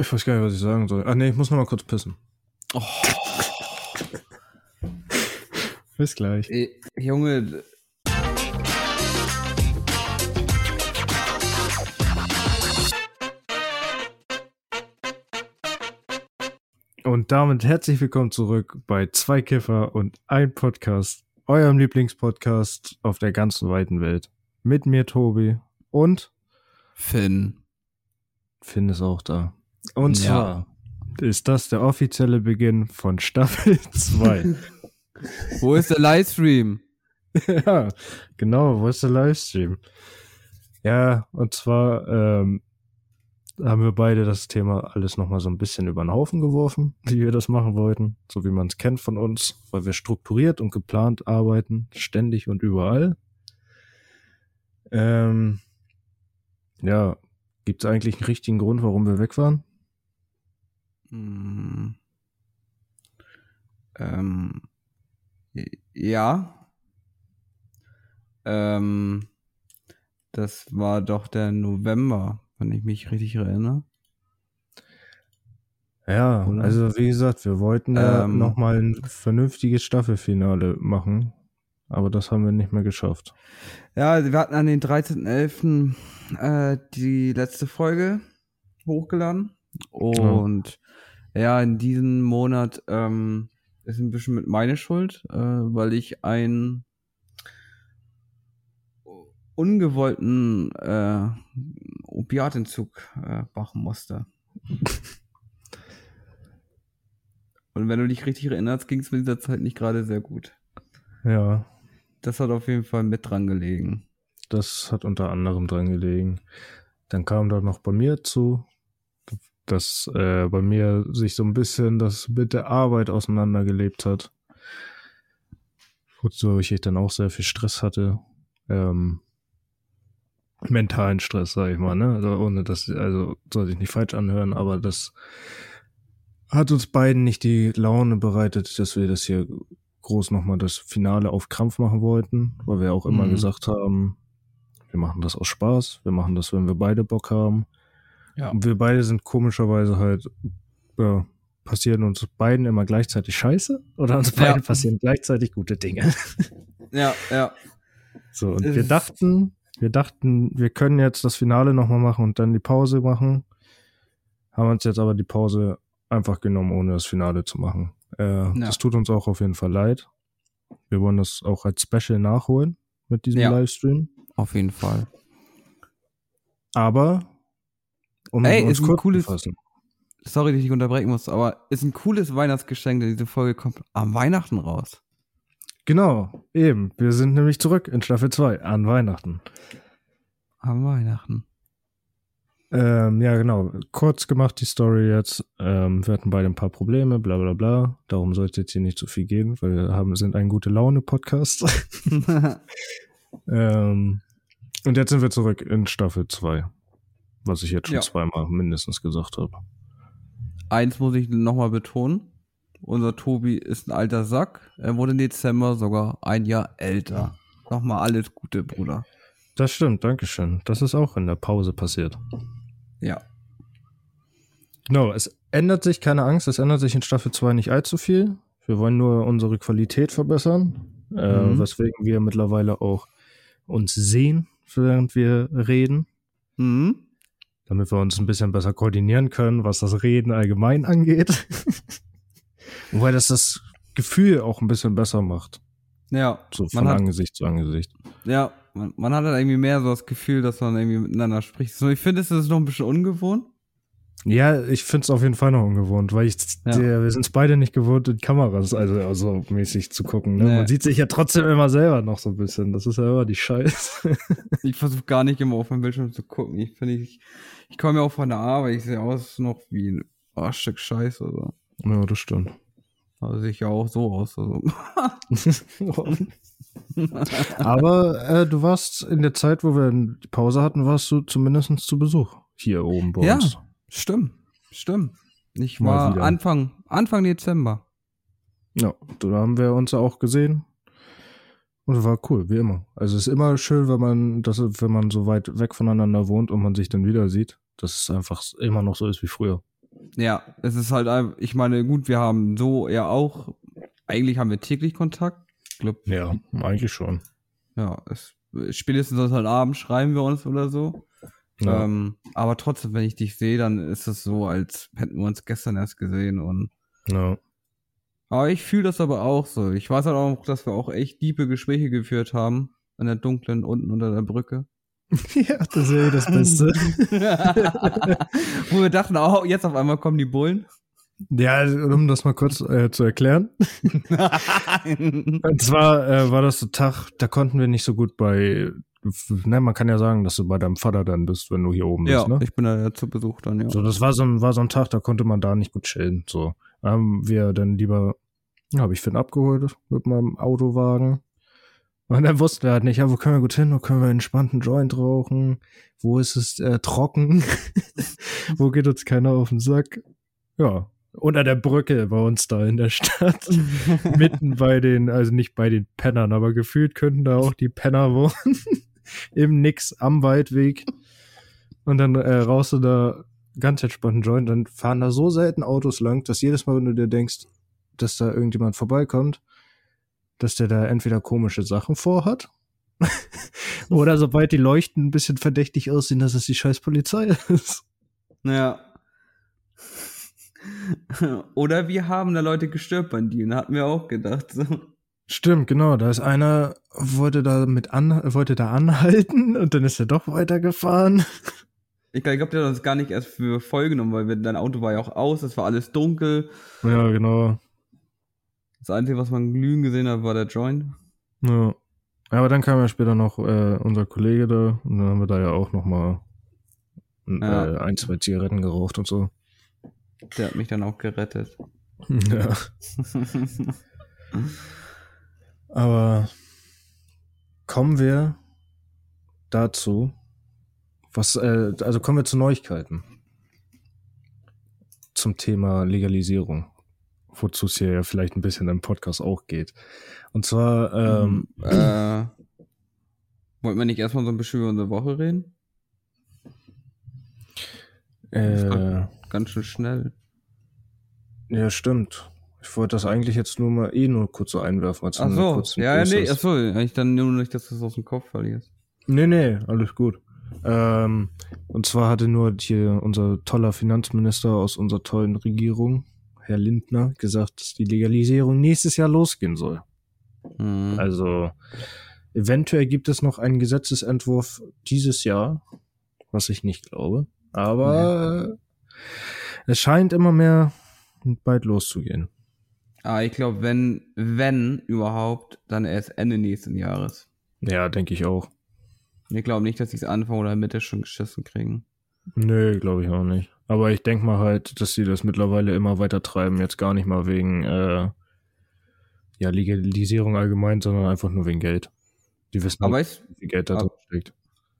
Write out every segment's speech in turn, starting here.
Ich weiß gar nicht, was ich sagen soll. Ah nee, ich muss noch mal kurz pissen. Oh. Bis gleich. Ey, Junge. Und damit herzlich willkommen zurück bei Zwei Kiffer und ein Podcast, eurem Lieblingspodcast auf der ganzen weiten Welt. Mit mir Tobi und Finn. Finn ist auch da. Und Ja. zwar ist das der offizielle Beginn von Staffel 2. Wo ist der Livestream? ja, genau, wo ist der Livestream? Ja, und zwar ähm, haben wir beide das Thema alles nochmal so ein bisschen über den Haufen geworfen, wie wir das machen wollten, so wie man es kennt von uns, weil wir strukturiert und geplant arbeiten, ständig und überall. Ähm, ja, gibt es eigentlich einen richtigen Grund, warum wir weg waren? Hm. Ähm. Ja. Ähm. Das war doch der November, wenn ich mich richtig erinnere. Ja, Oder? also wie gesagt, wir wollten ja Ähm. nochmal ein vernünftiges Staffelfinale machen, aber das haben wir nicht mehr geschafft. Ja, wir hatten an den 13.11. Äh, die letzte Folge hochgeladen. Und ja, in diesem Monat ähm, ist ein bisschen mit meine Schuld, äh, weil ich einen ungewollten äh, Opiatentzug äh, machen musste. Und wenn du dich richtig erinnerst, ging es mir in dieser Zeit nicht gerade sehr gut. Ja, Das hat auf jeden Fall mit dran gelegen. das hat unter anderem dran gelegen. Dann kam da noch bei mir zu, dass äh, bei mir sich so ein bisschen das mit der Arbeit auseinandergelebt hat. Wodurch ich dann auch sehr viel Stress hatte. Ähm, mentalen Stress, sag ich mal, ne? Also ohne das, also soll ich nicht falsch anhören, aber das hat uns beiden nicht die Laune bereitet, dass wir das hier groß nochmal das Finale auf Krampf machen wollten, weil wir auch immer Mhm. gesagt haben, wir machen das aus Spaß, wir machen das, wenn wir beide Bock haben. Ja. Und wir beide sind komischerweise halt, ja, passieren uns beiden immer gleichzeitig Scheiße oder uns Ja. beiden passieren gleichzeitig gute Dinge. Ja, ja. So, und Es wir dachten, wir dachten, wir können jetzt das Finale nochmal machen und dann die Pause machen. Haben uns jetzt aber die Pause einfach genommen, ohne das Finale zu machen. Äh, Das tut uns auch auf jeden Fall leid. Wir wollen das auch als Special nachholen mit diesem Ja. Livestream. Auf jeden Fall. Aber um Ey, ist ein cooles-. Sorry, dass ich unterbrechen muss, aber ist ein cooles Weihnachtsgeschenk, denn diese Folge kommt am Weihnachten raus. Genau, eben. Wir sind nämlich zurück in Staffel 2 an Weihnachten. Am Weihnachten. Ähm, ja, genau. Kurz gemacht die Story jetzt. Ähm, wir hatten beide ein paar Probleme, bla bla bla. Darum soll es jetzt hier nicht so viel gehen, weil wir haben, sind ein gute Laune-Podcast. ähm, und jetzt sind wir zurück in Staffel 2. Was ich jetzt schon Ja. zweimal mindestens gesagt habe. Eins muss ich nochmal betonen. Unser Tobi ist ein alter Sack. Er wurde im Dezember sogar ein Jahr älter. Nochmal alles Gute, Bruder. Das stimmt, Dankeschön. Das ist auch in der Pause passiert. Ja. Genau, es ändert sich, keine Angst, es ändert sich in Staffel 2 nicht allzu viel. Wir wollen nur unsere Qualität verbessern, äh, Mhm. weswegen wir mittlerweile auch uns sehen, während wir reden, Mhm. Damit wir uns ein bisschen besser koordinieren können, was das Reden allgemein angeht. Wobei das das Gefühl auch ein bisschen besser macht, Ja. so von hat- Angesicht zu Angesicht. Ja, man, man hat halt irgendwie mehr so das Gefühl, dass man irgendwie miteinander spricht. So, ich finde, es ist noch ein bisschen ungewohnt. Ja, ich finde es auf jeden Fall noch ungewohnt, weil ich, Ja. der, wir sind es beide nicht gewohnt, in Kameras, also, also mäßig zu gucken. Ne? Nee. Man sieht sich ja trotzdem immer selber noch so ein bisschen. Das ist ja immer die Scheiße. Ich versuche gar nicht immer auf meinem Bildschirm zu gucken. Ich finde, ich, ich komme ja auch von der Arbeit. Ich sehe aus noch wie ein oh, Stück Scheiße. Also. ja, das stimmt. also sehe ich ja auch so aus. Also. Aber äh, du warst in der Zeit, wo wir die Pause hatten, warst du zumindest zu Besuch hier oben bei Ja. uns. Stimmt, stimmt. Ich Mal war wieder. Anfang, Anfang Dezember. Ja, da haben wir uns ja auch gesehen. Und war cool, wie immer. Also es ist immer schön, wenn man, das, wenn man so weit weg voneinander wohnt und man sich dann wieder sieht, dass es einfach immer noch so ist wie früher. Ja, es ist halt, ich meine, gut, wir haben so ja auch, eigentlich haben wir täglich Kontakt. Ich glaub, Ja, eigentlich schon. ja, es, spätestens heute Abend schreiben wir uns oder so. Ja. Ähm, aber trotzdem, wenn ich dich sehe, dann ist es so, als hätten wir uns gestern erst gesehen und ja. aber ich fühle das aber auch so. Ich weiß halt auch, dass wir auch echt tiefe Gespräche geführt haben an der dunklen unten unter der Brücke. ja, das ist ja das Beste. Wo wir dachten, oh, jetzt auf einmal kommen die Bullen. ja, um das mal kurz äh, zu erklären. Und zwar äh, war das so Tag, da konnten wir nicht so gut bei, ne, man kann ja sagen, dass du bei deinem Vater dann bist, wenn du hier oben ja, bist, ne? ich bin da zu Besuch dann, ja. So, das war so ein, war so ein Tag, da konnte man da nicht gut chillen. So, haben wir dann lieber, ja, habe ich Finn abgeholt mit meinem Autowagen. Und dann wussten wir halt nicht, ja, wo können wir gut hin, wo können wir entspannten Joint rauchen, wo ist es äh, trocken, wo geht uns keiner auf den Sack. Ja, unter der Brücke bei uns da in der Stadt, mitten bei den, also nicht bei den Pennern, aber gefühlt könnten da auch die Penner wohnen, im Nix am Waldweg. Und dann äh, rauchst du da ganz entspannten Joint, dann fahren da so selten Autos lang, dass jedes Mal, wenn du dir denkst, dass da irgendjemand vorbeikommt, dass der da entweder komische Sachen vorhat oder sobald die Leuchten ein bisschen verdächtig aussehen, dass es die scheiß Polizei ist. Ja. Oder wir haben da Leute gestört bei denen, hatten wir auch gedacht. So. Stimmt, genau. Da ist einer, wollte da mit an, wollte da anhalten und dann ist er doch weitergefahren. Ich glaube, glaub, der hat uns gar nicht erst für voll genommen, weil wir, dein Auto war ja auch aus, es war alles dunkel. Ja, genau. Das Einzige, was man glühen gesehen hat, war der Joint. Ja. Aber dann kam ja später noch äh, unser Kollege da und dann haben wir da ja auch noch mal Ja. äh, ein, zwei Zigaretten geraucht und so. Der hat mich dann auch gerettet. Ja. Aber kommen wir dazu, was, äh, also kommen wir zu Neuigkeiten. Zum Thema Legalisierung. Wozu es hier ja vielleicht ein bisschen im Podcast auch geht. Und zwar, ähm, äh, wollten wir nicht erstmal so ein bisschen über unsere Woche reden? äh, Ganz schön schnell. ja, stimmt. Ich wollte das eigentlich jetzt nur mal eh nur kurz so einwerfen. Als Ach so, ja, ja, nee, ach so, ich dann nur nicht, dass du es aus dem Kopf verlierst. Nee, nee, alles gut. Ähm, und zwar hatte nur hier unser toller Finanzminister aus unserer tollen Regierung, Herr Lindner, gesagt, dass die Legalisierung nächstes Jahr losgehen soll. Mhm. Also eventuell gibt es noch einen Gesetzesentwurf dieses Jahr, was ich nicht glaube. Aber es scheint immer mehr bald loszugehen. Aber ich glaube, wenn, wenn überhaupt, dann erst Ende nächsten Jahres. Ja, denke ich auch. Ich glaube nicht, dass sie es Anfang oder Mitte schon geschissen kriegen. Nö, glaube ich auch nicht. Aber ich denke mal halt, dass sie das mittlerweile immer weiter treiben. Jetzt gar nicht mal wegen äh, ja, Legalisierung allgemein, sondern einfach nur wegen Geld. Die wissen, Aber auch, weißt, wie viel Geld da aber- drin steckt.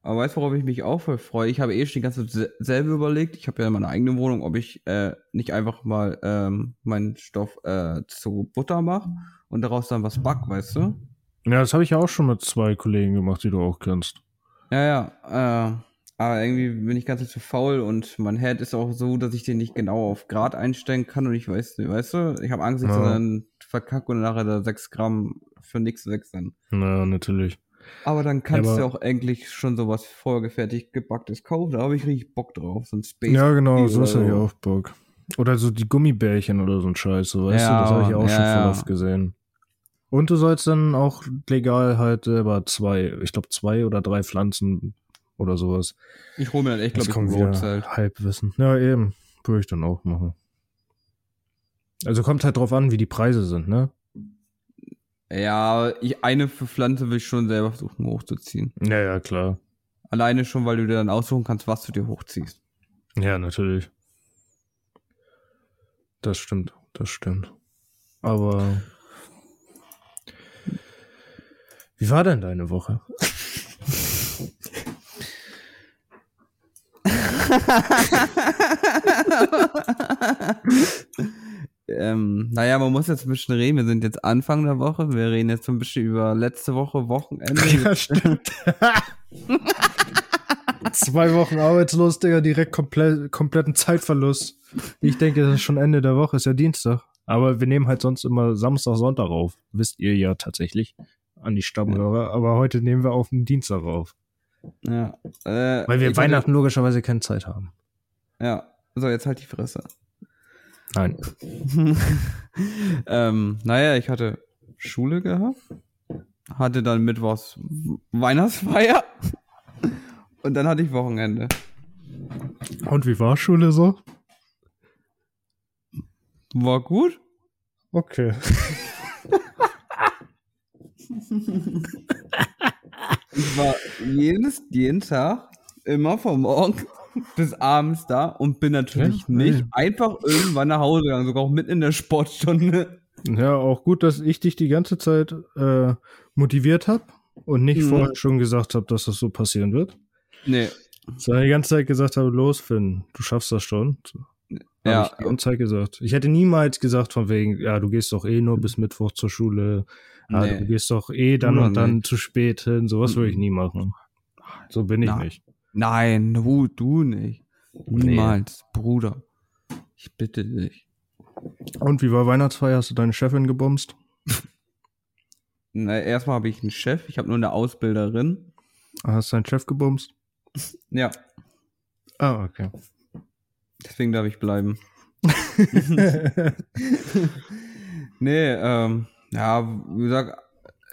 Aber weißt worauf ich mich auch voll freue? Ich habe eh schon die ganze Zeit se- selber überlegt. Ich habe ja meine eigene Wohnung, ob ich äh, nicht einfach mal ähm, meinen Stoff äh, zu Butter mache und daraus dann was back, weißt du? Ja, das habe ich ja auch schon mit zwei Kollegen gemacht, die du auch kennst. Ja, ja. Äh, aber irgendwie bin ich ganz zu faul und mein Head ist auch so, dass ich den nicht genau auf Grad einstellen kann und ich weiß, weißt du, ich habe Angst, dass Ja. ich dann verkacke und nachher da 6 Gramm für nichts weg sind. Na, natürlich. Aber dann kannst Ja, du aber- auch eigentlich schon sowas vorgefertigt gebacktes kaufen. Da habe ich richtig Bock drauf. So ein Space. Ja, genau, so ist ja auch Bock. Oder so die Gummibärchen oder so ein Scheiß, so, weißt Ja, du, das habe ich auch ja, schon voll oft gesehen. Und du sollst dann auch legal halt selber zwei, ich glaube zwei oder drei Pflanzen oder sowas. Ich hole mir dann echt, glaube ich, kommt wieder Roadzelt. Halbwissen. Ja, eben. Würde ich dann auch machen. Also kommt halt drauf an, wie die Preise sind, ne? Ja, ich, eine für Pflanze will ich schon selber versuchen hochzuziehen. Ja, ja, klar. Alleine schon, weil du dir dann aussuchen kannst, was du dir hochziehst. Ja, natürlich. Das stimmt, das stimmt. Aber wie war denn deine Woche? Ähm, naja, man muss jetzt ein bisschen reden. Wir sind jetzt Anfang der Woche. Wir reden jetzt ein bisschen über letzte Woche, Wochenende. stimmt. Zwei Wochen arbeitslos, Digga, direkt komplett, kompletten Zeitverlust. Ich denke, das ist schon Ende der Woche, ist ja Dienstag. Aber wir nehmen halt sonst immer Samstag, Sonntag auf. Wisst ihr ja tatsächlich an die Stammhörer. Aber heute nehmen wir auf den Dienstag auf. Ja. Äh, Weil wir Weihnachten Hatte, logischerweise keine Zeit haben. ja. So, jetzt halt die Fresse. Nein. ähm, naja, ich hatte Schule gehabt. Hatte dann Mittwochs Weihnachtsfeier. Und dann hatte ich Wochenende. Und wie war Schule so? War gut. Okay. Ich war jedes, jeden Tag immer vom Morgen bis abends da und bin natürlich Ja, nicht ja. einfach irgendwann nach Hause gegangen, sogar auch mitten in der Sportstunde. Ja, auch gut, dass ich dich die ganze Zeit äh, motiviert habe und nicht Mhm. vorher schon gesagt habe, dass das so passieren wird. Nee. Sondern die ganze Zeit gesagt habe, los, Finn, du schaffst das schon. Ja, ich die ganze Zeit gesagt. Ich hätte niemals gesagt von wegen, ja, du gehst doch eh nur bis Mittwoch zur Schule. Ja, Nee. du gehst doch eh dann und dann nicht. zu spät hin. Sowas würde ich nie machen. So bin ich Nein. nicht. Nein, du, du nicht. Niemals, Bruder. Ich bitte dich. Und wie war Weihnachtsfeier? Hast du deine Chefin gebumst? Na, erstmal habe ich einen Chef, ich habe nur eine Ausbilderin. Hast du deinen Chef gebumst? Ja, Ah, okay. deswegen darf ich bleiben. Nee, ähm, ja, wie gesagt,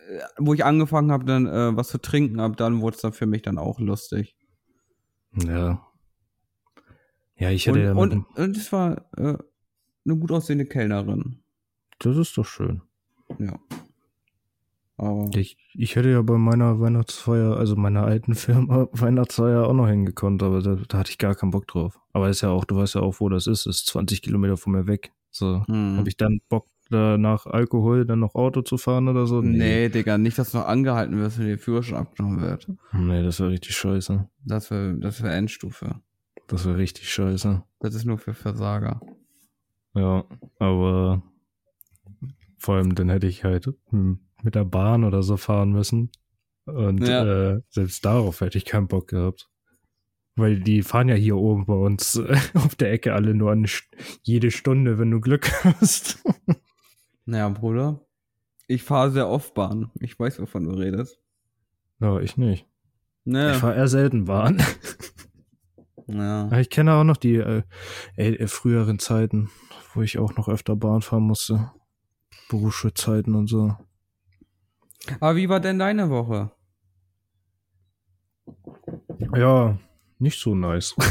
äh, wo ich angefangen habe, dann äh, was zu trinken habe, dann wurde es dann für mich dann auch lustig. Ja. Ja, ich Und, hätte ja mit, und, und es war äh, eine gut aussehende Kellnerin. Das ist doch schön. Ja. Aber Ich, ich hätte ja bei meiner Weihnachtsfeier, also meiner alten Firma, Weihnachtsfeier auch noch hingekonnt, aber da, da hatte ich gar keinen Bock drauf. Aber ist ja auch, du weißt ja auch, wo das ist, ist 20 Kilometer von mir weg. So, hm. habe ich dann Bock, da nach Alkohol dann noch Auto zu fahren oder so? nee, Digga, nicht, dass du noch angehalten wirst, wenn dir Führerschein abgenommen wird. Nee, das wäre richtig scheiße. Das wäre das wär Endstufe. Das wäre richtig scheiße. Das ist nur für Versager. Ja, aber vor allem dann hätte ich halt hm, mit der Bahn oder so fahren müssen. Und Ja. äh, selbst darauf hätte ich keinen Bock gehabt. Weil die fahren ja hier oben bei uns äh, auf der Ecke alle nur eine, jede Stunde, wenn du Glück hast. Naja, Bruder, ich fahre sehr oft Bahn. Ich weiß, wovon du redest. ja, ich nicht. Ich Naja, fahre eher selten Bahn. ja. Ich kenne auch noch die äh, äh, äh, früheren Zeiten, wo ich auch noch öfter Bahn fahren musste. Berufsschulzeiten und so. Aber wie war denn deine Woche? Ja, nicht so nice.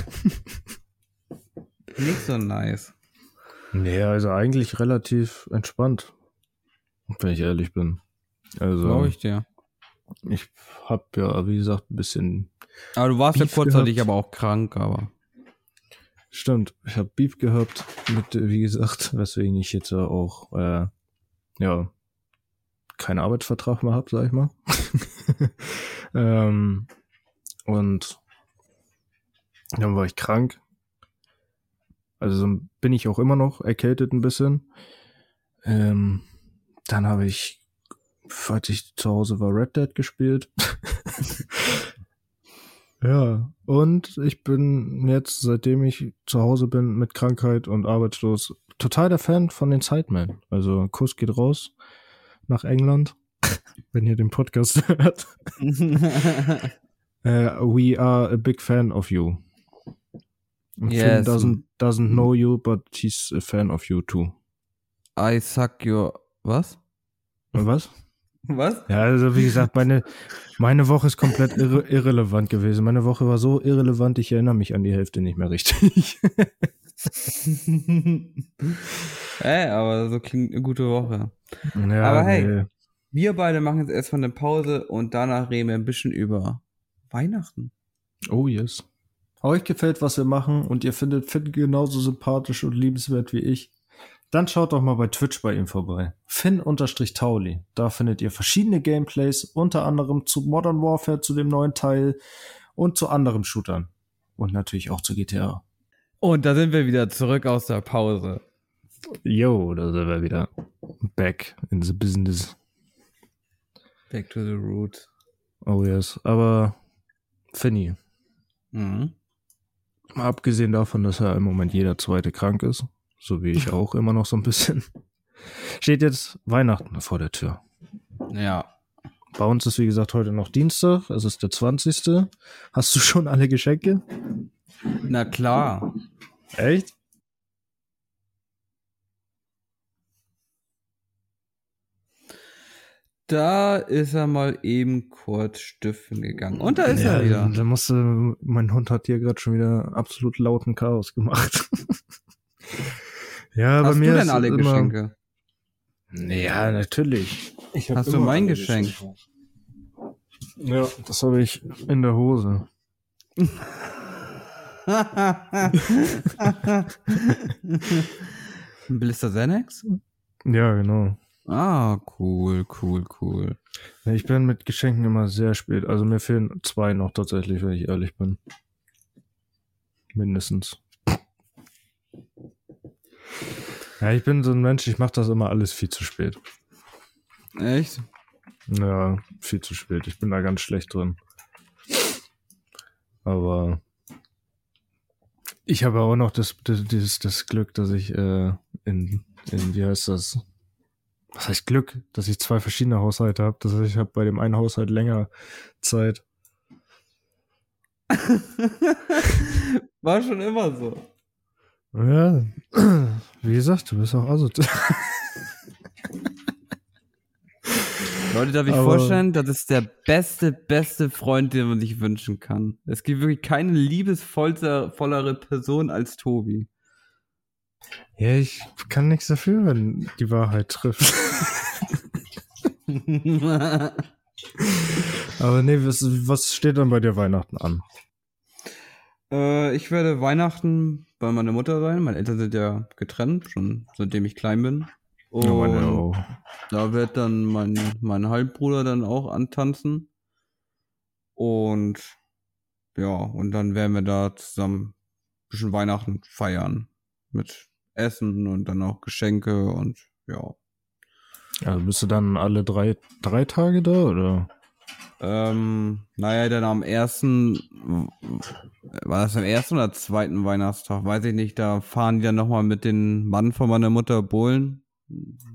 Nicht so nice. Nee, also eigentlich relativ entspannt, wenn ich ehrlich bin. Also Glaube ich dir. ich hab ja, wie gesagt, ein bisschen Aber du warst ja Beef kurzzeitig gehabt. aber auch krank, aber. Stimmt, ich habe Beef gehabt mit, wie gesagt, weswegen ich jetzt ja auch, äh, ja, keinen Arbeitsvertrag mehr hab, sag ich mal. ähm, und dann war ich krank. Also so bin ich auch immer noch erkältet ein bisschen. Ähm, dann habe ich, als ich zu Hause war, Red Dead gespielt. Ja, und ich bin jetzt, seitdem ich zu Hause bin mit Krankheit und arbeitslos, total der Fan von den Sidemen. Also Kuss geht raus nach England, wenn ihr den Podcast hört. Äh, we are a big fan of you. Und Yes. Finn doesn't, doesn't know you, but he's a fan of you too. I suck your. Was? Was? Was? Ja, also wie gesagt, meine, meine Woche ist komplett irre, irrelevant gewesen. Meine Woche war so irrelevant, ich erinnere mich an die Hälfte nicht mehr richtig. Ey, aber so klingt eine gute Woche. ja, Aber hey. nee. Wir beide machen jetzt erstmal eine Pause und danach reden wir ein bisschen über Weihnachten. Oh yes. Euch gefällt, was wir machen und ihr findet Finn genauso sympathisch und liebenswert wie ich, dann schaut doch mal bei Twitch bei ihm vorbei. Finn-Tauli. Da findet ihr verschiedene Gameplays, unter anderem zu Modern Warfare, zu dem neuen Teil und zu anderen Shootern. Und natürlich auch zu GTA. Und da sind wir wieder zurück aus der Pause. Yo, da sind wir wieder. Back in the business. Back to the root. Oh yes. Aber Finny, Mhm. Mal abgesehen davon, dass ja im Moment jeder zweite krank ist, so wie ich auch immer noch so ein bisschen, steht jetzt Weihnachten vor der Tür. Ja. Bei uns ist wie gesagt heute noch Dienstag, es ist der 20. Hast du schon alle Geschenke? Na klar. Echt? Da ist er mal eben kurz stiften gegangen. Und da ist ja, er wieder. Da musste, mein Hund hat hier gerade schon wieder absolut lauten Chaos gemacht. ja, Hast bei mir du denn ist alle immer, Geschenke? Ja, natürlich. Hast du mein Geschenk? Geschenke. Ja, das habe ich in der Hose. Ein Blister Xanax? Ja, genau. Ah, cool, cool, cool. Ich bin mit Geschenken immer sehr spät. Also mir fehlen zwei noch tatsächlich, wenn ich ehrlich bin. Mindestens. Ja, ich bin so ein Mensch, ich mache das immer alles viel zu spät. Echt? Ja, viel zu spät. Ich bin da ganz schlecht drin. Aber ich habe auch noch das, das, dieses, das Glück, dass ich äh, in, in, wie heißt das? Was heißt Glück? Dass ich zwei verschiedene Haushalte habe. Das heißt, ich habe bei dem einen Haushalt länger Zeit. War schon immer so. Ja, wie gesagt, du bist auch asozial. Leute, darf ich Aber- vorstellen, das ist der beste, beste Freund, den man sich wünschen kann. Es gibt wirklich keine liebesvollere Person als Tobi. Ja, ich kann nichts dafür, wenn die Wahrheit trifft. Aber nee, was, was steht dann bei dir Weihnachten an? äh, ich werde Weihnachten bei meiner Mutter sein. Meine Eltern sind ja getrennt, schon seitdem ich klein bin. Und Ja, meine auch. da wird dann mein, mein Halbbruder dann auch antanzen. Und ja, und dann werden wir da zusammen ein bisschen Weihnachten feiern. Mit Essen und dann auch Geschenke und ja. Also bist du dann alle drei, drei Tage da oder? Ähm, naja, dann am ersten, war das am ersten oder zweiten Weihnachtstag? Weiß ich nicht, da fahren die dann nochmal mit den Mann von meiner Mutter Bohlen.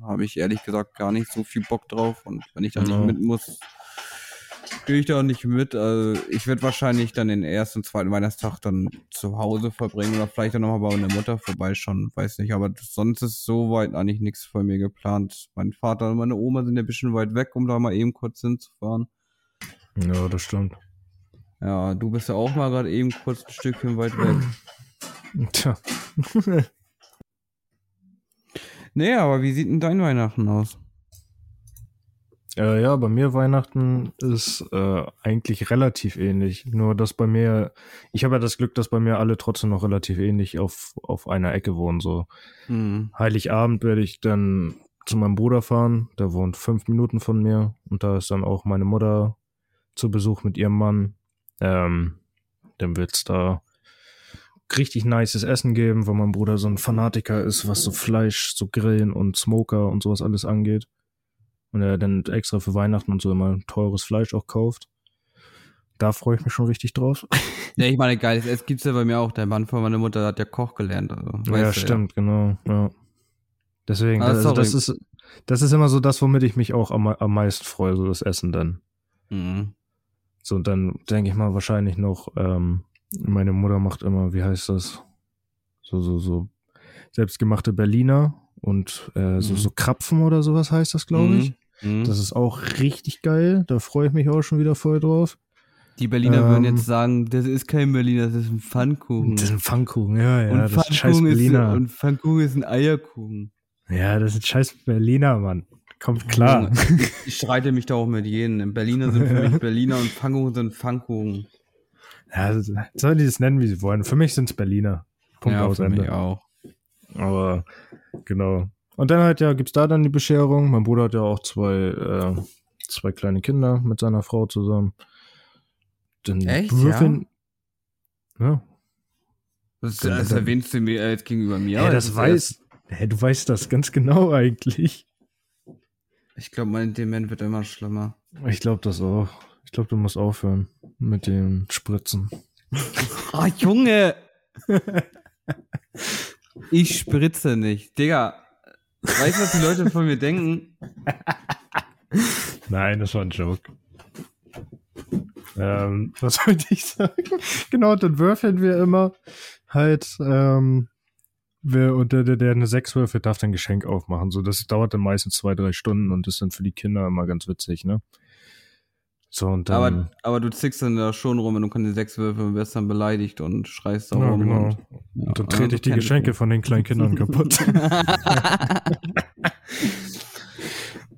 Habe ich ehrlich gesagt gar nicht so viel Bock drauf. Und wenn ich da Ja. nicht mit muss, gehe ich da nicht mit. Also ich werde wahrscheinlich dann den ersten und zweiten Weihnachtstag dann zu Hause verbringen oder vielleicht dann nochmal bei meiner Mutter vorbeischauen. Weiß nicht, aber sonst ist soweit eigentlich nichts von mir geplant. Mein Vater und meine Oma sind ja ein bisschen weit weg, um da mal eben kurz hinzufahren. Ja, das stimmt. Ja, du bist ja auch mal gerade eben kurz ein Stückchen weit weg. Tja. Nee, aber wie sieht denn dein Weihnachten aus? Äh, ja, bei mir Weihnachten ist äh, eigentlich relativ ähnlich. Nur dass bei mir, ich habe ja das Glück, dass bei mir alle trotzdem noch relativ ähnlich auf, auf einer Ecke wohnen. So Hm. Heiligabend werde ich dann zu meinem Bruder fahren. Der wohnt fünf Minuten von mir. Und da ist dann auch meine Mutter zu Besuch mit ihrem Mann. Ähm, dann wird's da richtig nices Essen geben, weil mein Bruder so ein Fanatiker ist, was so Fleisch, so Grillen und Smoker und sowas alles angeht. Und er dann extra für Weihnachten und so immer teures Fleisch auch kauft. Da freue ich mich schon richtig drauf. Ja, ich meine, geiles Essen gibt's ja bei mir auch. Der Mann von meiner Mutter hat ja Koch gelernt. Also, ja, stimmt, genau. Ja. Deswegen, Ah, also das ist, das ist immer so das, womit ich mich auch am, am meisten freue, so das Essen dann. Mhm. So, und dann denke ich mal wahrscheinlich noch, ähm, meine Mutter macht immer, wie heißt das? So, so, so selbstgemachte Berliner und äh, so, Mhm. so Krapfen oder sowas heißt das, glaube ich. Mhm. Das ist auch richtig geil. Da freue ich mich auch schon wieder voll drauf. Die Berliner würden Ähm, jetzt sagen, das ist kein Berliner, das ist ein Pfannkuchen. Das ist ein Pfannkuchen, ja, ja. und das ist scheiß Pfannkuchen ist, Berliner. und Pfannkuchen ist ein Eierkuchen. ja, das ist scheiß Berliner, Mann. Kommt klar. Ich, ich streite mich da auch mit jedem. Berliner sind für mich Berliner und Pfannkuchen sind Pfannkuchen. Ja, sollen die das nennen, wie sie wollen. Für mich sind's Berliner. Punkt ja, aus Ende. auch. Aber genau. Und dann halt ja, gibt's da dann die Bescherung. Mein Bruder hat ja auch zwei, äh, zwei kleine Kinder mit seiner Frau zusammen. Dann Echt, würfeln. Ja. Das, Dann- das dann- erwähnst du mir jetzt gegenüber mir. Ja, das weiß. Hä, du weißt das ganz genau eigentlich. Ich glaube, mein Dement wird immer schlimmer. Ich glaube das auch. Ich glaube, du musst aufhören mit den Spritzen. oh, Junge! ich spritze nicht. Digga, weißt du, was die Leute von mir denken? Nein, das war ein Joke. Ähm, was wollte ich sagen? genau, dann würfeln wir immer halt, ähm, wer, und der, der, der eine 6 würfelt, darf dann ein Geschenk aufmachen. So, das dauert dann meistens zwei, drei Stunden und ist dann für die Kinder immer ganz witzig, ne? So, und dann. Aber, aber du zickst dann da schon rum, wenn du keine 6 würfeln und wirst dann beleidigt und schreist da ja, rum. genau. Und, und dann trete also ich die Geschenke von den kleinen Kindern kaputt.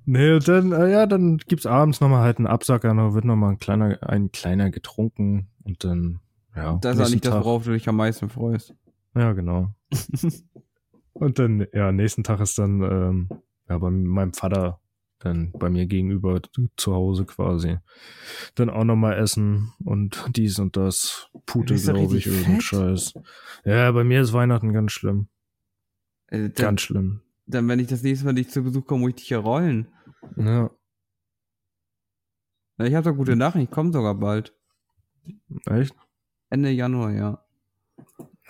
Nee, und dann, äh, ja, dann gibt's abends nochmal halt einen Absacker, dann wird nochmal ein kleiner, ein kleiner getrunken und dann, ja. Das ist eigentlich das, Tag- worauf du dich am meisten freust. Ja, genau. und dann, ja, nächsten Tag ist dann, ähm, ja, bei meinem Vater dann bei mir gegenüber zu Hause quasi. Dann auch nochmal essen und dies und das. Pute, glaube ich, irgendein? Scheiß. Ja, bei mir ist Weihnachten ganz schlimm. Äh, dann, Ganz schlimm. dann, wenn ich das nächste Mal dich zu Besuch komme, muss ich dich ja rollen. Ja, Ich habe doch gute Nachrichten, ich komme sogar bald. echt? Ende Januar, ja.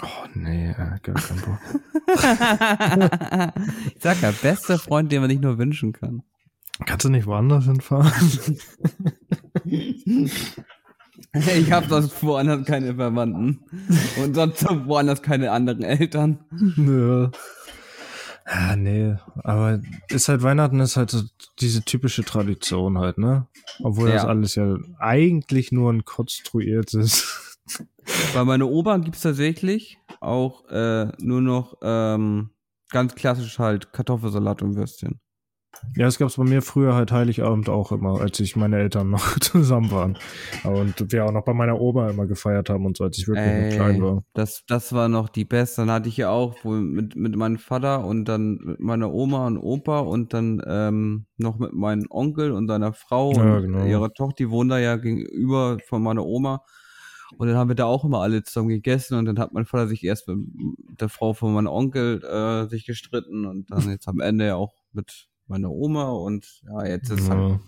Oh, nee, äh, gar kein Bock. ich sag ja, bester Freund, den man sich nur wünschen kann. Kannst du nicht woanders hinfahren? Ich habe sonst woanders keine Verwandten. Und sonst woanders keine anderen Eltern. ja. Ja, nee, aber ist halt Weihnachten ist halt so diese typische Tradition halt, ne? Obwohl das Ja. alles ja eigentlich nur ein konstruiertes. Bei meiner Oma gibt's tatsächlich auch äh, nur noch ähm, ganz klassisch halt Kartoffelsalat und Würstchen. Ja, es gab's bei mir früher halt Heiligabend auch immer, als ich meine Eltern noch zusammen waren. Und wir auch noch bei meiner Oma immer gefeiert haben und so, als ich wirklich noch Ey, klein war. Das, das war noch die beste. Dann hatte ich ja auch wohl mit, mit meinem Vater und dann mit meiner Oma und Opa und dann ähm, noch mit meinem Onkel und seiner Frau Ja, und genau. ihrer Tochter, die wohnen da ja gegenüber von meiner Oma. Und dann haben wir da auch immer alle zusammen gegessen und dann hat mein Vater sich erst mit der Frau von meinem Onkel äh, sich gestritten und dann jetzt am Ende ja auch mit meiner Oma und ja, jetzt ist halt Ja.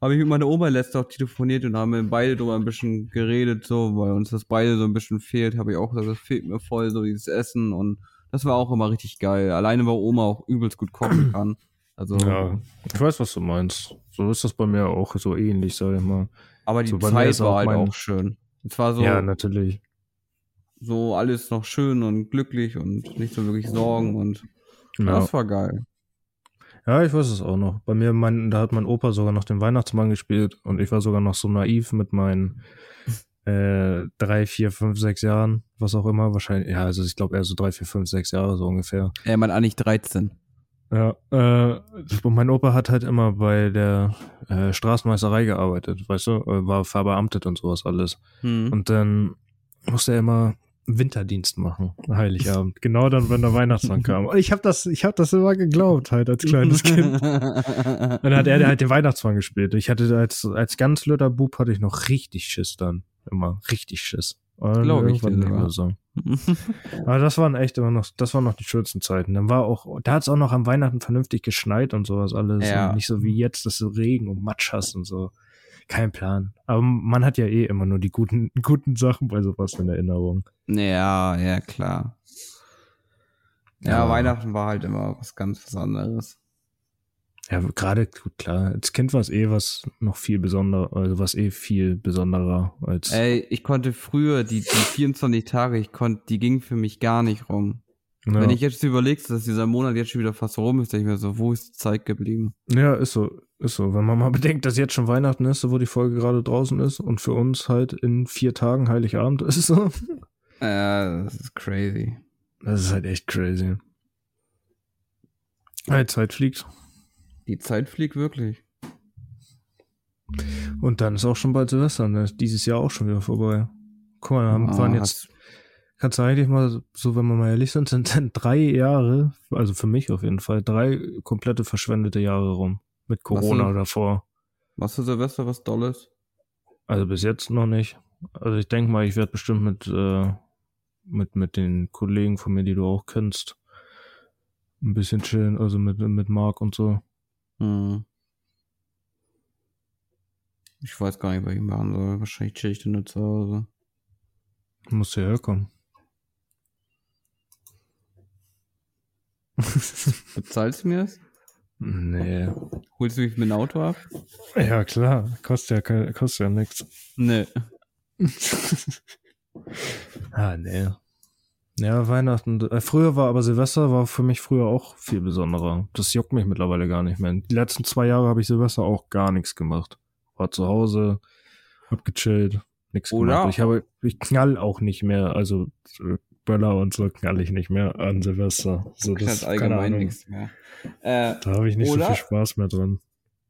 habe ich mit meiner Oma letztens auch telefoniert und haben beide drüber ein bisschen geredet, so, weil uns das beide so ein bisschen fehlt, habe ich auch gesagt, das fehlt mir voll, so dieses Essen und das war auch immer richtig geil. Alleine, weil Oma auch übelst gut kochen kann. Also, ja, ich weiß, was du meinst. So ist das bei mir auch so ähnlich, sag ich mal. aber die so Zeit war halt auch schön. Es war so, Ja, natürlich. so alles noch schön und glücklich und nicht so wirklich Sorgen und Ja. das war geil. Ja, ich weiß es auch noch. Bei mir, mein, da hat mein Opa sogar noch den Weihnachtsmann gespielt und ich war sogar noch so naiv mit meinen äh, drei, vier, fünf, sechs Jahren, was auch immer, wahrscheinlich, ja, also ich glaube eher so drei, vier, fünf, sechs Jahre so ungefähr. Er meint eigentlich 13. Ja, äh, und mein Opa hat halt immer bei der äh, Straßenmeisterei gearbeitet, weißt du, äh, war verbeamtet und sowas alles. Hm. Und dann musste er immer Winterdienst machen, Heiligabend. genau dann, wenn der Weihnachtsmann kam. Und ich habe das, ich habe das immer geglaubt, halt als kleines Kind. Dann hat er halt den Weihnachtsmann gespielt. Ich hatte als, als ganz blöder Bub hatte ich noch richtig Schiss dann. Immer richtig Schiss. Und Glaub ich nicht mehr so. Aber das waren echt immer noch, das waren noch die schönsten Zeiten. Dann war auch, da hat es auch noch am Weihnachten vernünftig geschneit und sowas alles. Ja. Und nicht so wie jetzt, dass du Regen und Matsch hast und so. Kein Plan. Aber man hat ja eh immer nur die guten, guten Sachen bei sowas in Erinnerung. Ja, ja, klar. Ja, Ja. Weihnachten war halt immer was ganz was anderes. Ja, gerade, gut, klar, als Kind war es eh was noch viel besonderer, also was eh viel besonderer als. Ey, ich konnte früher die, die 24 Tage, ich konnte, die gingen für mich gar nicht rum. Ja. Wenn ich jetzt überlegst, dass dieser Monat jetzt schon wieder fast rum ist, denke ich mir so, wo ist die Zeit geblieben? Ja, ist so, ist so. Wenn man mal bedenkt, dass jetzt schon Weihnachten ist, wo die Folge gerade draußen ist und für uns halt in vier Tagen Heiligabend ist so. Äh, das ist crazy. Das ist halt echt crazy. Ja, Die Zeit fliegt. Die Zeit fliegt wirklich. Und dann ist auch schon bald Silvester. Ne? Ist Dieses Jahr auch schon wieder vorbei. Guck mal, haben, waren Ah, jetzt, kannst du eigentlich mal, so wenn wir mal ehrlich sind, sind dann drei Jahre, also für mich auf jeden Fall, drei komplette verschwendete Jahre rum. Mit Corona denn? davor. Was für Silvester was Dolles? Also bis jetzt noch nicht. Also ich denke mal, ich werde bestimmt mit, äh, mit, mit den Kollegen von mir, die du auch kennst, ein bisschen chillen, also mit, mit Marc und so. Hm. Ich weiß gar nicht, was ich machen soll. Wahrscheinlich chill ich dann nur zu Hause. Musst du herkommen. Bezahlst du mir das? Nee. Holst du mich mit dem Auto ab? Ja, klar. Kostet ja, kein- kostet ja nichts. Nee. ah, nee. Ja, Weihnachten. Äh, früher war aber Silvester war für mich früher auch viel besonderer. Das juckt mich mittlerweile gar nicht mehr. Die letzten zwei Jahre habe ich Silvester auch gar nichts gemacht. War zu Hause, hab gechillt, nichts gemacht. Ich habe, ich knall auch nicht mehr. Also äh, Böller und so knall ich nicht mehr an Silvester. So, Das allgemein nichts mehr. Äh, Da habe ich nicht so viel Spaß mehr dran.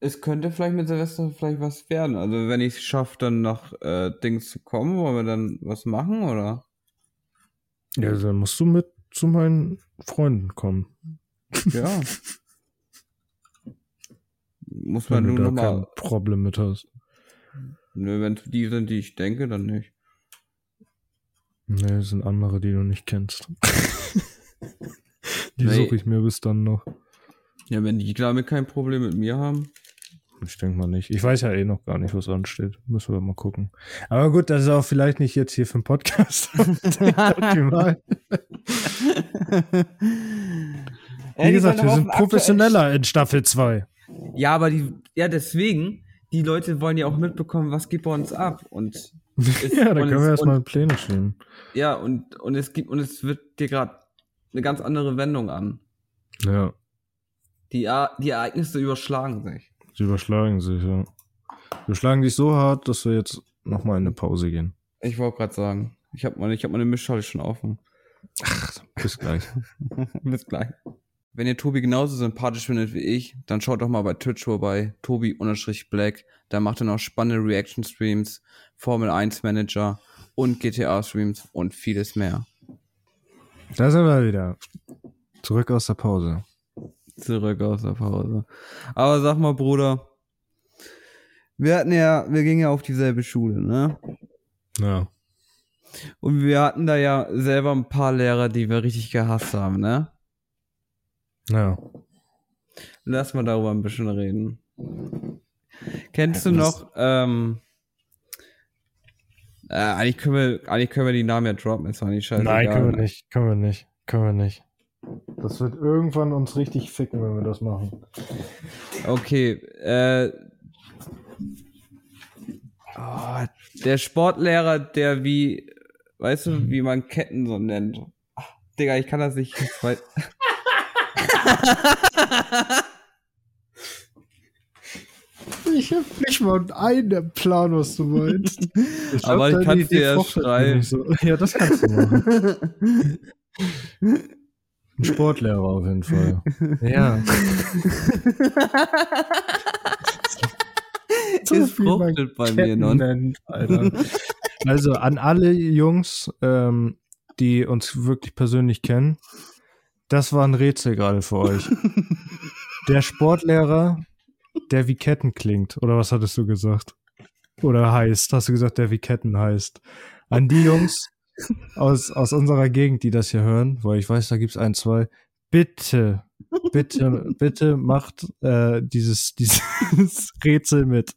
es könnte vielleicht mit Silvester vielleicht was werden. Also wenn ich es schaffe, dann nach äh, Dings zu kommen, wollen wir dann was machen, oder? Ja, dann musst du mit zu meinen Freunden kommen. Ja. Muss Wenn man du nur da kein nochmal. Problem mit hast. Nö, wenn es die sind, die ich denke, dann nicht. Nee, es sind andere, die du nicht kennst. die suche ich mir bis dann noch. Ja, wenn die damit kein Problem mit mir haben. Ich denke mal nicht. Ich weiß ja eh noch gar nicht, was ansteht. Müssen wir mal gucken. Aber gut, das ist auch vielleicht nicht jetzt hier für einen Podcast. Optimal. Wie gesagt, wir sind professioneller in Staffel 2. Ja, aber die, ja, deswegen, die Leute wollen ja auch mitbekommen, was geht bei uns ab. Und ja, da können wir erstmal Pläne schieben. Ja, und, und es gibt, und es wird dir gerade eine ganz andere Wendung an. Ja, Die, die Ereignisse überschlagen sich. sie überschlagen sich, ja. Sie überschlagen sich so hart, dass wir jetzt nochmal in eine Pause gehen. Ich wollte gerade sagen, ich habe meine, ich hab meine Mischschale schon offen. Bis gleich. Bis gleich. Wenn ihr Tobi genauso sympathisch findet wie ich, dann schaut doch mal bei Twitch vorbei, Tobi-Black. Da macht er noch spannende Reaction-Streams, Formel 1 Manager und GTA-Streams und vieles mehr. Da sind wir wieder. Zurück aus der Pause. Zurück aus der Pause. Aber sag mal, Bruder, wir hatten ja, wir gingen ja auf dieselbe Schule, ne? Ja. Und wir hatten da ja selber ein paar Lehrer, die wir richtig gehasst haben, ne? Ja. Lass mal darüber ein bisschen reden. Kennst du noch, ähm, äh, eigentlich können wir, eigentlich können wir die Namen ja droppen, ist doch nicht scheiße. Nein, können wir nicht. Können wir nicht. Können wir nicht. Das wird irgendwann uns richtig ficken, wenn wir das machen. Okay, äh, oh, der Sportlehrer, der wie, weißt du, wie man Ketten so nennt. Ach, Digga, ich kann das nicht. Ich hab nicht mal einen Plan, was du meinst. Ich glaub, Aber ich Idee dir ja schreiben. So. Ja, das kannst du machen. Ein Sportlehrer auf jeden Fall. Ja. Es fruchtet bei mir noch. Nennt, Alter. Also an alle Jungs, ähm, die uns wirklich persönlich kennen, das war ein Rätsel gerade für euch. Der Sportlehrer, der wie Ketten klingt, oder was hattest du gesagt? Oder heißt, hast du gesagt, der wie Ketten heißt. An die Jungs aus, aus unserer Gegend, die das hier hören, weil ich weiß, da gibt's ein, zwei, bitte, bitte, bitte macht äh, dieses, dieses Rätsel mit.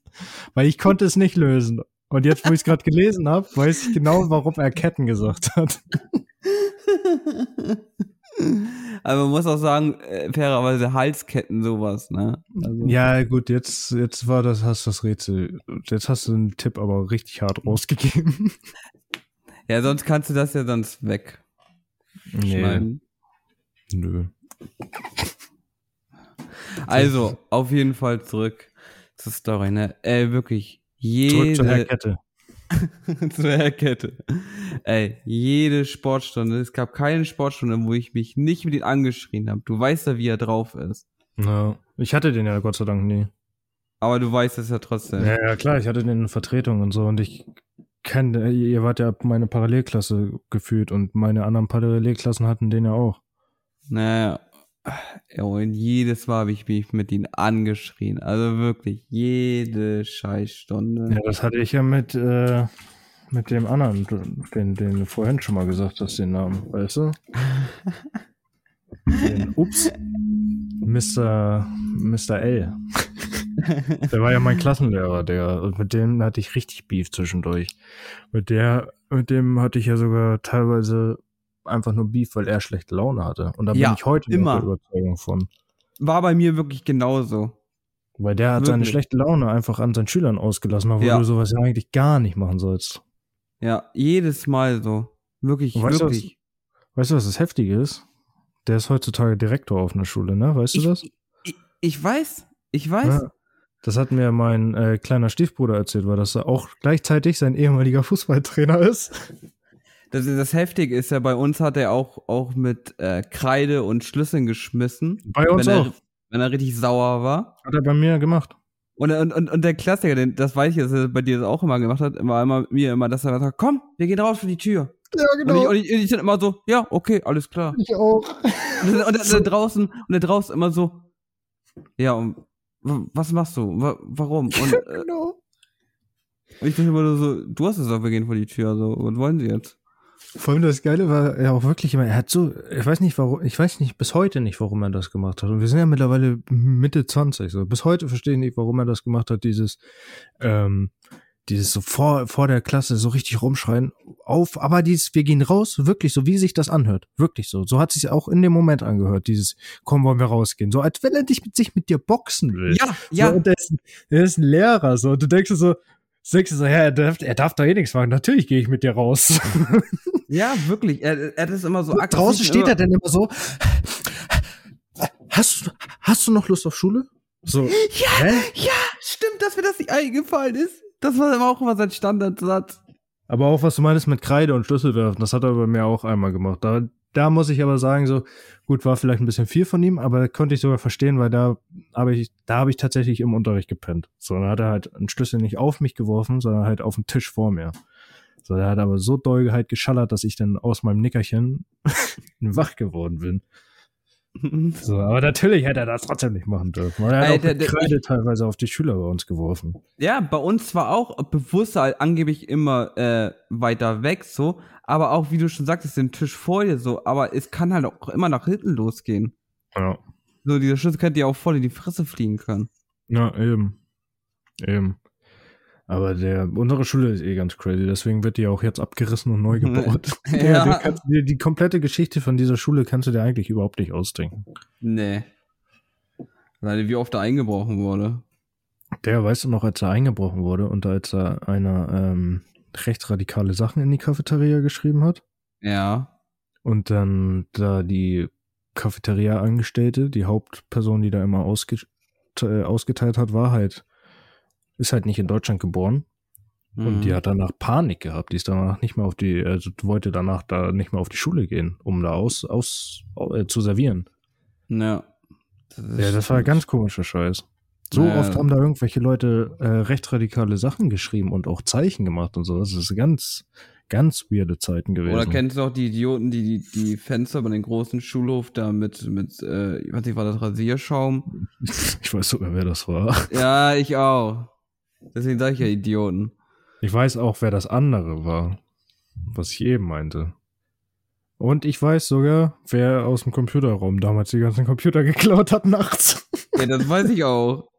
Weil ich konnte es nicht lösen. Und jetzt, wo ich es gerade gelesen habe, weiß ich genau, warum er Ketten gesagt hat. Aber man muss auch sagen, äh, fairerweise Halsketten sowas, ne? Also, Ja, gut, jetzt, jetzt war das, hast du das Rätsel. Jetzt hast du den Tipp aber richtig hart rausgegeben. ja, sonst kannst du das ja sonst weg. schneiden. Nö. Also, auf jeden Fall zurück zur Story, ne? Ey, wirklich, Zurück zur jede, Kette. zur Herkette. Ey, jede Sportstunde, es gab keine Sportstunde, wo ich mich nicht mit ihm angeschrien habe. Du weißt ja, wie er drauf ist. Ja. Ich hatte den ja Gott sei Dank nie. Aber du weißt es ja trotzdem. Ja, ja, klar, ich hatte den in Vertretung und so und ich kenne, ihr wart ja meine Parallelklasse gefühlt und meine anderen Parallelklassen hatten den ja auch. Naja. Ja, und jedes Mal habe ich mich mit ihm angeschrien. Also wirklich, jede Scheißstunde. Ja, das hatte ich ja mit, äh, mit dem anderen, den, den du vorhin schon mal gesagt hast, den Namen, weißt du? Den, ups. Mr. Mr. L. Der war ja mein Klassenlehrer, der, und mit dem hatte ich richtig Beef zwischendurch. Mit der, mit dem hatte ich ja sogar teilweise einfach nur Beef, weil er schlechte Laune hatte. Und da Ja, bin ich heute immer. der Überzeugung von. War bei mir wirklich genauso. Weil der hat seine Wirklich. schlechte Laune einfach an seinen Schülern ausgelassen, obwohl Ja. du sowas ja eigentlich gar nicht machen sollst. Ja, jedes Mal so. Wirklich, Und weißt du, wirklich. Weißt du, was das Heftige ist? Der ist heutzutage Direktor auf einer Schule, ne? Weißt du Ich, das? ich, ich weiß, ich weiß. Ja. Das hat mir mein äh, kleiner Stiefbruder erzählt, weil das auch gleichzeitig sein ehemaliger Fußballtrainer ist. Das, das Heftige ist ja, bei uns hat er auch, auch mit äh, Kreide und Schlüsseln geschmissen. Bei uns wenn auch. Er, wenn er richtig sauer war. Hat er bei mir gemacht. Und, und, und, und der Klassiker, den, das weiß ich, dass er bei dir das auch immer gemacht hat, war immer mir immer, dass er sagt, komm, wir gehen raus für die Tür. Ja, Und, ich, und, ich, und ich dann immer so, ja, okay, alles klar. Ich auch. Und, dann- und, dann- dann draußen, und der draußen immer so, ja, und was machst du? Wa- Warum? Und, äh, genau. und ich dachte immer nur so, du hast es doch, wir gehen vor die Tür, so, was wollen sie jetzt? Vor allem das Geile war er auch wirklich immer, er hat so, ich weiß nicht warum, ich weiß nicht bis heute nicht, warum er das gemacht hat. Und wir sind ja mittlerweile Mitte 20, so. Bis heute verstehe ich nicht, warum er das gemacht hat, dieses, ähm, dieses so vor, vor der Klasse so richtig rumschreien, auf, aber dieses, wir gehen raus, wirklich so, wie sich das anhört. Wirklich so. So hat sich auch in dem Moment angehört, dieses, komm, wollen wir rausgehen. So, als wenn er dich mit sich mit dir boxen will. Ja, So, ja, und der ist, der ist ein Lehrer, so. Und du denkst so, denkst du so, ja, er darf, er darf da eh nichts machen. Natürlich gehe ich mit dir raus. ja, wirklich, er, er es immer so aggressiv draußen steht er dann immer so. Hast, du- hast du noch Lust auf Schule? So. Ja, Hä? ja, stimmt, dass mir das nicht eingefallen ist. Das war immer auch immer sein Standardsatz. Aber auch was du meinst mit Kreide und Schlüsselwerfen, das hat er bei mir auch einmal gemacht. Da, da muss ich aber sagen, so, gut, war vielleicht ein bisschen viel von ihm, aber konnte ich sogar verstehen, weil da habe ich, da habe ich tatsächlich im Unterricht gepennt. So, dann hat er halt einen Schlüssel nicht auf mich geworfen, sondern halt auf den Tisch vor mir. So, der hat aber so doll halt geschallert, dass ich dann aus meinem Nickerchen wach geworden bin. So, aber natürlich hätte er das trotzdem nicht machen dürfen. Er hat auch der- mit der- Kreide teilweise auf die Schüler bei uns geworfen. Ja, bei uns war auch bewusst halt angeblich immer äh, weiter weg so, aber auch wie du schon sagtest, den Tisch vor dir so, aber es kann halt auch immer nach hinten losgehen. Ja. So, dieser Schlüssel könnte ja auch voll in die Fresse fliegen können. Ja, eben. Eben. Aber der unsere Schule ist eh ganz crazy, deswegen wird die auch jetzt abgerissen und neu gebaut. Ja. ja. die, kannst, die, die komplette Geschichte von dieser Schule kannst du dir eigentlich überhaupt nicht ausdenken. Nee. Leider, wie oft da eingebrochen wurde. Der, weißt du noch, als er eingebrochen wurde und als er einer ähm, rechtsradikale Sachen in die Cafeteria geschrieben hat Ja. und dann da die Cafeteria-Angestellte, die Hauptperson, die da immer ausge äh, ausgeteilt hat, war halt, ist halt nicht in Deutschland geboren Und Mhm. die hat danach Panik gehabt. Die ist danach nicht mehr auf die, also wollte danach da nicht mehr auf die Schule gehen, um da aus, aus äh, zu servieren. Ja. Ja, das war ganz komischer Scheiß. So Ja. oft haben da irgendwelche Leute äh, rechtsradikale Sachen geschrieben und auch Zeichen gemacht und so. Das ist ganz, ganz weirde Zeiten gewesen. Oder kennst du auch die Idioten, die die, die Fenster bei den großen Schulhof da mit, mit äh, ich weiß nicht, war das Rasierschaum? ich weiß sogar, wer das war. Ja, ich auch. Deswegen sage ich ja Idioten. Ich weiß auch, wer das andere war, was ich eben meinte. Und ich weiß sogar, wer aus dem Computerraum damals die ganzen Computer geklaut hat nachts. Ja, das weiß ich auch.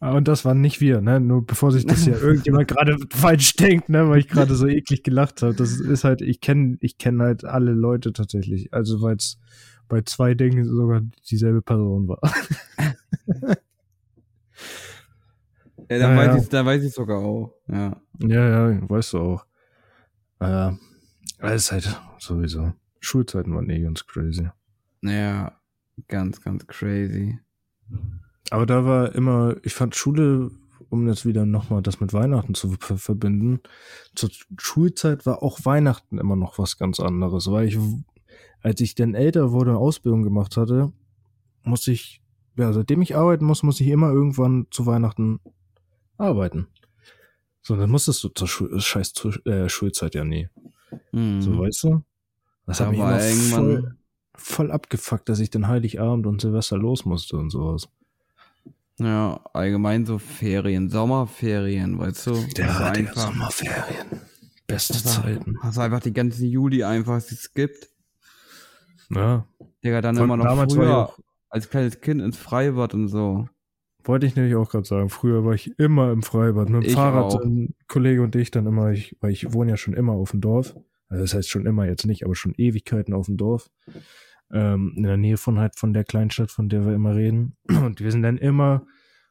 Ah, Und das waren nicht wir, ne? Nur bevor sich das hier irgendjemand gerade falsch denkt, ne? Weil ich gerade so eklig gelacht habe. Das ist halt, ich kenne ich kenn halt alle Leute tatsächlich. Also weil es bei zwei Dingen sogar dieselbe Person war. Ja, dann, Ja, weiß ja. Ich, dann weiß ich sogar auch. Ja. ja, ja, weißt du auch. Äh, es ist halt sowieso. Schulzeiten waren eh ganz crazy. Ja, ganz, ganz crazy. Aber da war immer, ich fand Schule, um jetzt wieder nochmal das mit Weihnachten zu ver verbinden, zur Schulzeit war auch Weihnachten immer noch was ganz anderes, weil ich, als ich dann älter wurde und Ausbildung gemacht hatte, musste ich, ja, seitdem ich arbeiten muss, muss ich immer irgendwann zu Weihnachten arbeiten. So, dann musstest du zur Schul scheiß zur, äh, Schulzeit ja nie. Mhm. So, weißt du? Das hat mich immer irgendwann- voll, voll abgefuckt, dass ich dann Heiligabend und Silvester los musste und sowas. Ja, allgemein so Ferien, Sommerferien, weißt du? Der du hatte einfach, Sommerferien. Beste hast Zeiten. Hast du einfach die ganzen Juli einfach, die es gibt. Ja. Digga, dann Von immer noch früher auch- als kleines Kind ins Freibad und so. Wollte ich nämlich auch gerade sagen. Früher war ich immer im Freibad. Mit dem Ich Fahrrad, auch. ein Kollege und ich dann immer, ich, weil ich wohne ja schon immer auf dem Dorf. Also das heißt schon immer jetzt nicht, aber schon Ewigkeiten auf dem Dorf. Ähm, in der Nähe von halt von der Kleinstadt, von der wir immer reden. Und wir sind dann immer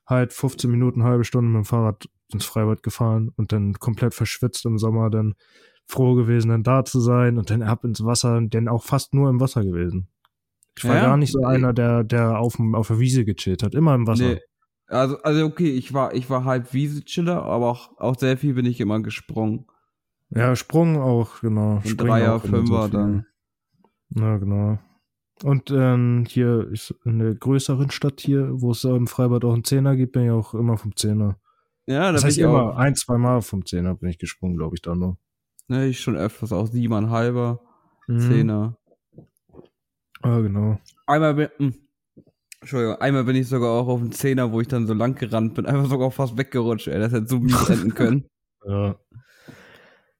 halt 15 Minuten, halbe Stunde mit dem Fahrrad ins Freibad gefahren und dann komplett verschwitzt im Sommer dann froh gewesen, dann da zu sein und dann ab ins Wasser und dann auch fast nur im Wasser gewesen. Ich war Ja? gar nicht so einer, der, der auf, auf der Wiese gechillt hat, immer im Wasser. Nee. Also, also okay, ich war, ich war halb Wiese-Chiller, aber auch, auch sehr viel bin ich immer gesprungen. Ja, Sprung auch, genau. Springen Dreier, so Fünfer dann. Ja, genau. Und ähm, hier ist in der größeren Stadt hier, wo es im Freibad auch einen Zehner gibt, bin ich auch immer vom Zehner. Ja, da Das heißt ich immer, auch. ein, zwei Mal vom Zehner bin ich gesprungen, glaube ich, da nur. Ne, ich schon öfters, auch siebeneinhalber, Mhm. Zehner. Ah, genau. Einmal bin, hm. Entschuldigung, einmal bin ich sogar auch auf dem Zehner, wo ich dann so lang gerannt bin, einfach sogar fast weggerutscht, ey, das hätte so mies enden können. Ja.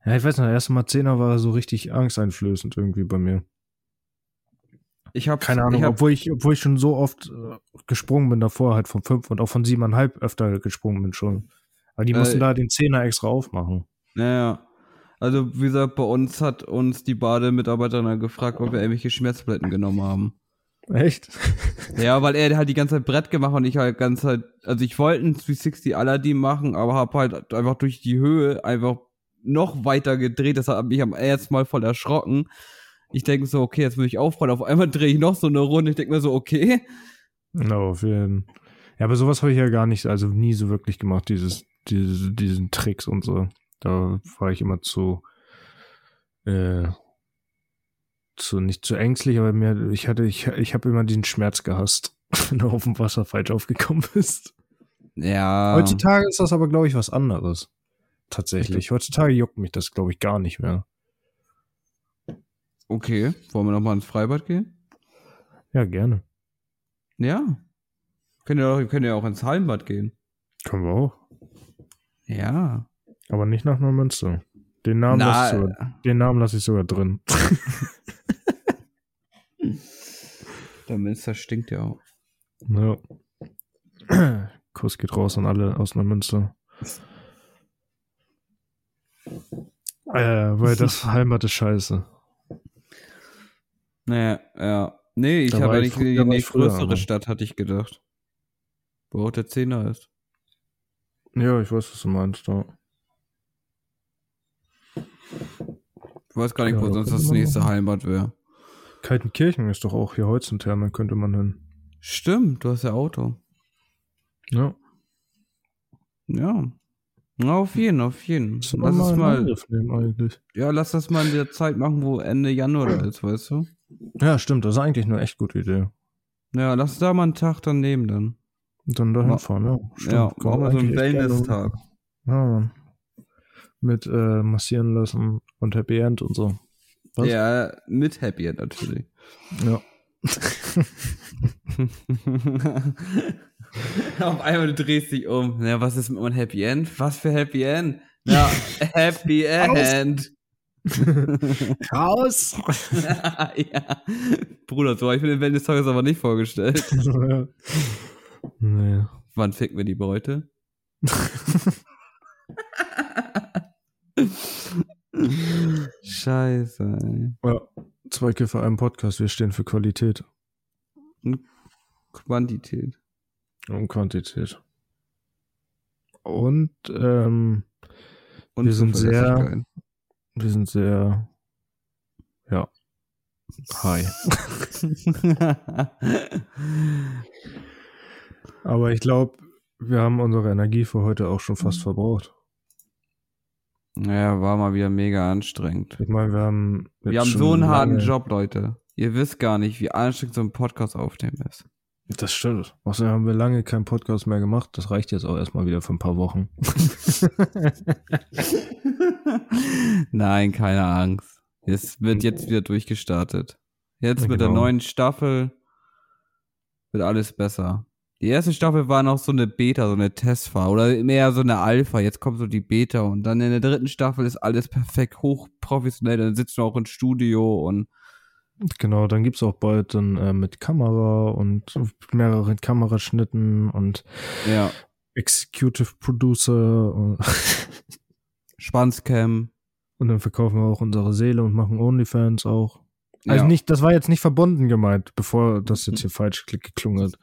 Ja, ich weiß noch, das erste Mal Zehner war so richtig angsteinflößend irgendwie bei mir. Ich hab, Keine Ahnung, ich hab, obwohl ich, obwohl ich schon so oft äh, gesprungen bin davor, halt von fünf und auch von siebeneinhalb öfter gesprungen bin schon. Aber die Äh, mussten da den Zehner extra aufmachen. Naja. Also, wie gesagt, bei uns hat uns die Bademitarbeiterin gefragt, ob wir irgendwelche Schmerztabletten genommen haben. Echt? Ja, weil er hat die ganze Zeit Brett gemacht und ich halt ganz halt, also ich wollte einen 360 Aladdin machen, aber hab halt einfach durch die Höhe einfach noch weiter gedreht. Das hat mich am ersten Mal voll erschrocken. Ich denke so, okay, jetzt will ich aufrollen. Auf einmal drehe ich noch so eine Runde. Ich denke mir so, okay. Na, auf jeden Ja, aber sowas habe ich ja gar nicht, also nie so wirklich gemacht, dieses, diese, diesen Tricks und so. Da war ich immer zu, äh, zu, nicht zu ängstlich, aber mir, ich hatte, ich, ich habe immer diesen Schmerz gehasst, wenn du auf dem Wasser falsch aufgekommen bist. Ja. Heutzutage ist das aber, glaube ich, was anderes. Tatsächlich. Heutzutage juckt mich das, glaube ich, gar nicht mehr. Okay. Wollen wir nochmal ins Freibad gehen? Ja, gerne. Ja. Können ja auch, können ja auch ins Hallenbad gehen. Können wir auch. Ja. Aber nicht nach Neumünster. Den Namen lasse ich sogar, den Namen lasse ich sogar drin. der Münster stinkt ja auch. Ja. Kuss geht raus an alle aus Neumünster. Äh, weil das Heimat ist scheiße. Naja, ja. Nee, ich habe eigentlich die früher, größere aber- Stadt, hatte ich gedacht. Wo auch der Zehner ist. Ja, ich weiß, was du meinst. Da. Ich weiß gar nicht, Ja, wo sonst das nächste machen. Heimat wäre. Kaltenkirchen ist doch auch hier Holzentherme, könnte man hin. Stimmt, du hast ja Auto. Ja. Ja. Na, auf jeden, auf jeden. Lass es mal, nehmen ja, lass das mal in der Zeit machen, wo Ende Januar ist, weißt du? Ja, stimmt, das ist eigentlich eine echt gute Idee. Ja, lass da mal einen Tag dann nehmen dann. Und dann dahin Ma- fahren, ja. Stimmt, ja, machen wir so einen Wellness-Tag. Ja, Mann. Mit äh, massieren lassen und Happy End und so. Was? Ja, mit Happy End natürlich. Ja. Auf einmal du drehst dich um. Ja, was ist mit meinem Happy End? Was für Happy End? Ja, Happy End. Raus! ja. Bruder, so hab ich mir den Wellness-Tag aber nicht vorgestellt. nee. Wann ficken wir die Beute? Scheiße, ey. Ja. Zwei Kiffer, einem Podcast, wir stehen für Qualität Quantität. und Quantität. Und ähm, Und Wir sind sehr- wir sind sehr ja. Hi. Aber ich glaube, wir haben unsere Energie für heute auch schon fast verbraucht. Naja, war mal wieder mega anstrengend. Ich meine, wir haben Wir haben so einen harten Job, Leute. Ihr wisst gar nicht, wie anstrengend so ein Podcast aufnehmen ist. Das stimmt. Außerdem haben wir lange keinen Podcast mehr gemacht. Das reicht jetzt auch erstmal wieder für ein paar Wochen. Nein, keine Angst. Es wird jetzt wieder durchgestartet. Jetzt mit der Genau. neuen Staffel wird alles besser. Die erste Staffel war noch so eine Beta, so eine Testphase oder mehr so eine Alpha. Jetzt kommt so die Beta und dann in der dritten Staffel ist alles perfekt hochprofessionell. Dann sitzen wir auch im Studio und Genau, dann gibt's auch bald dann äh, mit Kamera und mehreren Kameraschnitten und Ja. Executive Producer und, Schwanzcam. und dann verkaufen wir auch unsere Seele und machen OnlyFans auch. Also ja. nicht, das war jetzt nicht verbunden gemeint, bevor das jetzt hier falsch gekl- geklungen hat.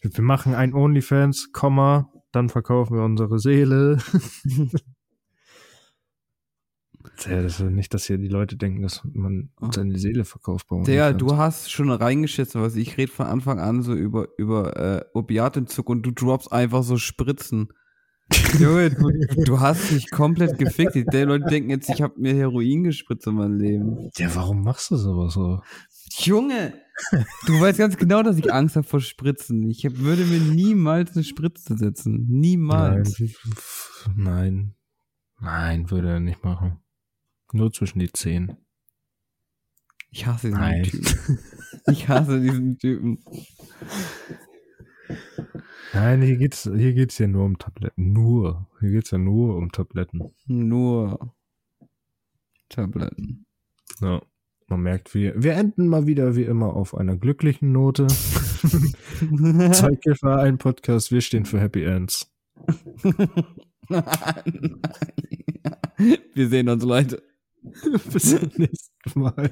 Wir machen ein OnlyFans, Komma, dann verkaufen wir unsere Seele. Ja, das ist nicht, dass hier die Leute denken, dass man seine Seele verkauft bei Der, du hast schon reingeschissen, was ich rede von Anfang an so über, über äh, Opiatentzug und du droppst einfach so Spritzen. Junge, du, du hast dich komplett gefickt. Die Leute denken jetzt, ich habe mir Heroin gespritzt in meinem Leben. Ja, warum machst du sowas so? Junge, du weißt ganz genau, dass ich Angst habe vor Spritzen. Ich hab, würde mir niemals eine Spritze setzen. Niemals. Nein. Nein. Nein, würde er nicht machen. Nur zwischen die Zehen. Ich hasse diesen Nein. Typen. Ich hasse diesen Typen. Nein, hier geht's, hier geht's ja nur um Tabletten. Nur. Hier geht's ja nur um Tabletten. Nur Tabletten. Ja. Man merkt, wir, wir enden mal wieder wie immer auf einer glücklichen Note. Zwei Kiffer, ein Podcast, wir stehen für Happy Ends. Wir sehen uns, Leute. Bis zum nächsten Mal.